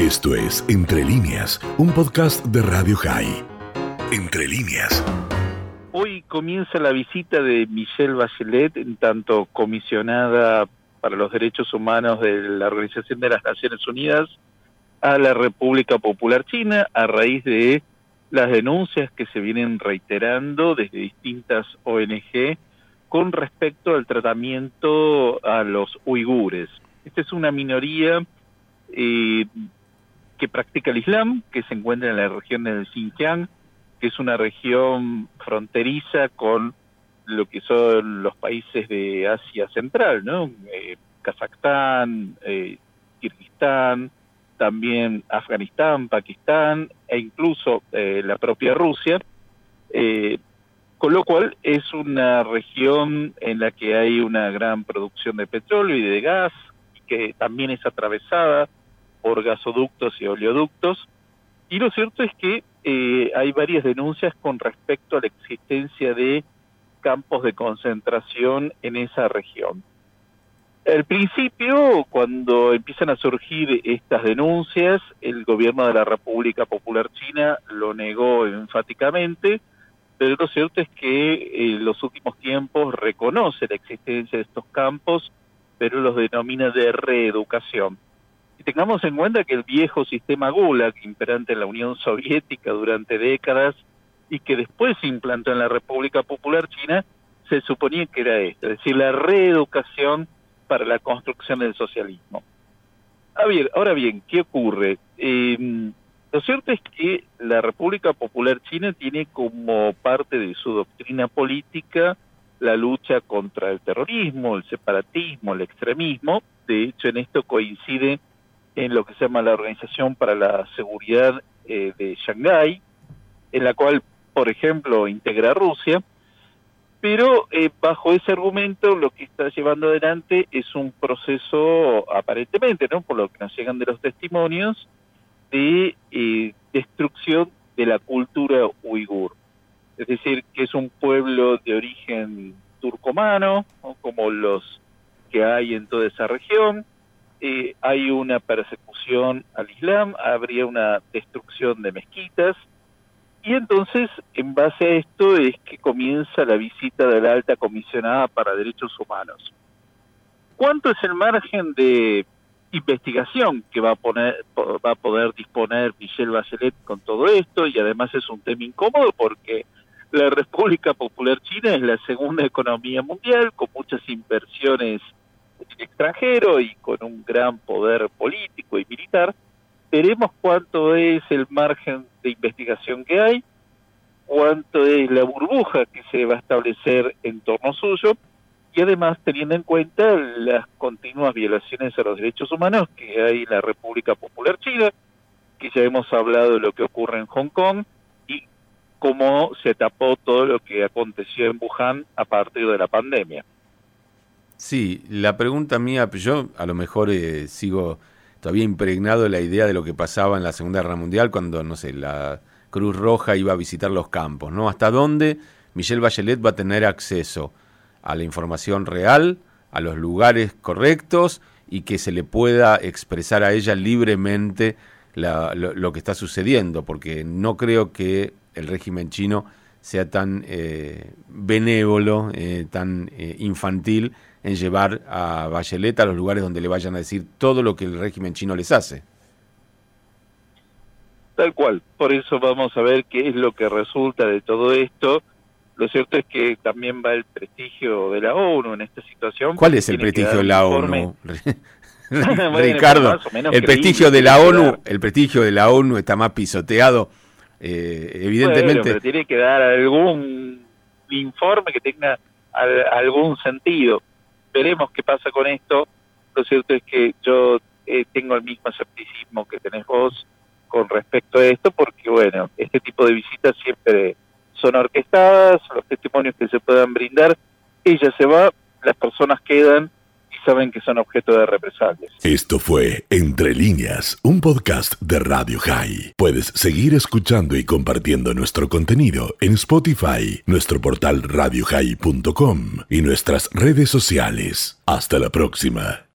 Esto es Entre líneas, un podcast de Radio High. Entre líneas. Hoy comienza la visita de Michelle Bachelet, en tanto comisionada para los derechos humanos de la Organización de las Naciones Unidas, a la República Popular China a raíz de las denuncias que se vienen reiterando desde distintas ONG con respecto al tratamiento a los uigures. Esta es una minoría eh, que practica el Islam, que se encuentra en la región del Xinjiang, que es una región fronteriza con lo que son los países de Asia Central, ¿no? Eh, Kazajstán, eh, Kirguistán, también Afganistán, Pakistán e incluso eh, la propia Rusia, con lo cual es una región en la que hay una gran producción de petróleo y de gas, que también es atravesada por gasoductos y oleoductos. Y lo cierto es que eh, hay varias denuncias con respecto a la existencia de campos de concentración en esa región. Al principio, cuando empiezan a surgir estas denuncias, el gobierno de la República Popular China lo negó enfáticamente, pero lo cierto es que en los últimos tiempos reconoce la existencia de estos campos, pero los denomina de reeducación. Tengamos en cuenta que el viejo sistema Gulag, imperante en la Unión Soviética durante décadas y que después se implantó en la República Popular China, se suponía que era esto, es decir, la reeducación para la construcción del socialismo. A ver, ahora bien, ¿qué ocurre? Eh, lo cierto es que la República Popular China tiene como parte de su doctrina política la lucha contra el terrorismo, el separatismo, el extremismo. De hecho, en esto coincide en lo que se llama la Organización para la Seguridad eh, de Shanghái, en la cual, por ejemplo, integra Rusia, pero eh, bajo ese argumento lo que está llevando adelante es un proceso aparentemente, ¿no? Por lo que nos llegan de los testimonios, de eh, destrucción de la cultura uigur. Es decir, que es un pueblo de origen turcomano, como los que hay en toda esa región. Eh, hay una persecución al Islam, habría una destrucción de mezquitas, y entonces, en base a esto, es que comienza la visita de la alta comisionada para derechos humanos. ¿Cuánto es el margen de investigación que va a, poner, va a poder disponer Michelle Bachelet con todo esto? Y además es un tema incómodo porque la República Popular China es la segunda economía mundial, con muchas inversiones extranjero y con un gran poder político y militar veremos cuánto es el margen de investigación que hay, cuánto es la burbuja que se va a establecer en torno suyo y además teniendo en cuenta las continuas violaciones a los derechos humanos que hay en la República Popular China, que ya hemos hablado de lo que ocurre en Hong Kong y cómo se tapó todo lo que aconteció en Wuhan a partir de la pandemia. Sí, la pregunta mía, yo a lo mejor eh, sigo todavía impregnado la idea de lo que pasaba en la Segunda Guerra Mundial cuando, no sé, la Cruz Roja iba a visitar los campos, ¿no? ¿Hasta dónde Michelle Bachelet va a tener acceso a la información real, a los lugares correctos y que se le pueda expresar a ella libremente lo, que está sucediendo? Porque no creo que el régimen chino sea tan eh, benévolo, eh, tan eh, infantil en llevar a Bachelet a los lugares donde le vayan a decir todo lo que el régimen chino les hace. Tal cual, por eso vamos a ver qué es lo que resulta de todo esto. Lo cierto es que también va el prestigio de la ONU en esta situación. ¿Cuál es el prestigio de la ONU? Ricardo, el prestigio de la ONU, el prestigio de la ONU está más pisoteado, eh, evidentemente. tiene que dar algún informe que tenga algún sentido veremos qué pasa con esto. Lo cierto es que yo eh, tengo el mismo escepticismo que tenés vos con respecto a esto, porque bueno, este tipo de visitas siempre son orquestadas, los testimonios que se puedan brindar, ella se va, las personas quedan saben que son objeto de represalias. Esto fue Entre líneas, un podcast de Radio High. Puedes seguir escuchando y compartiendo nuestro contenido en Spotify, nuestro portal radiohigh.com y nuestras redes sociales. Hasta la próxima.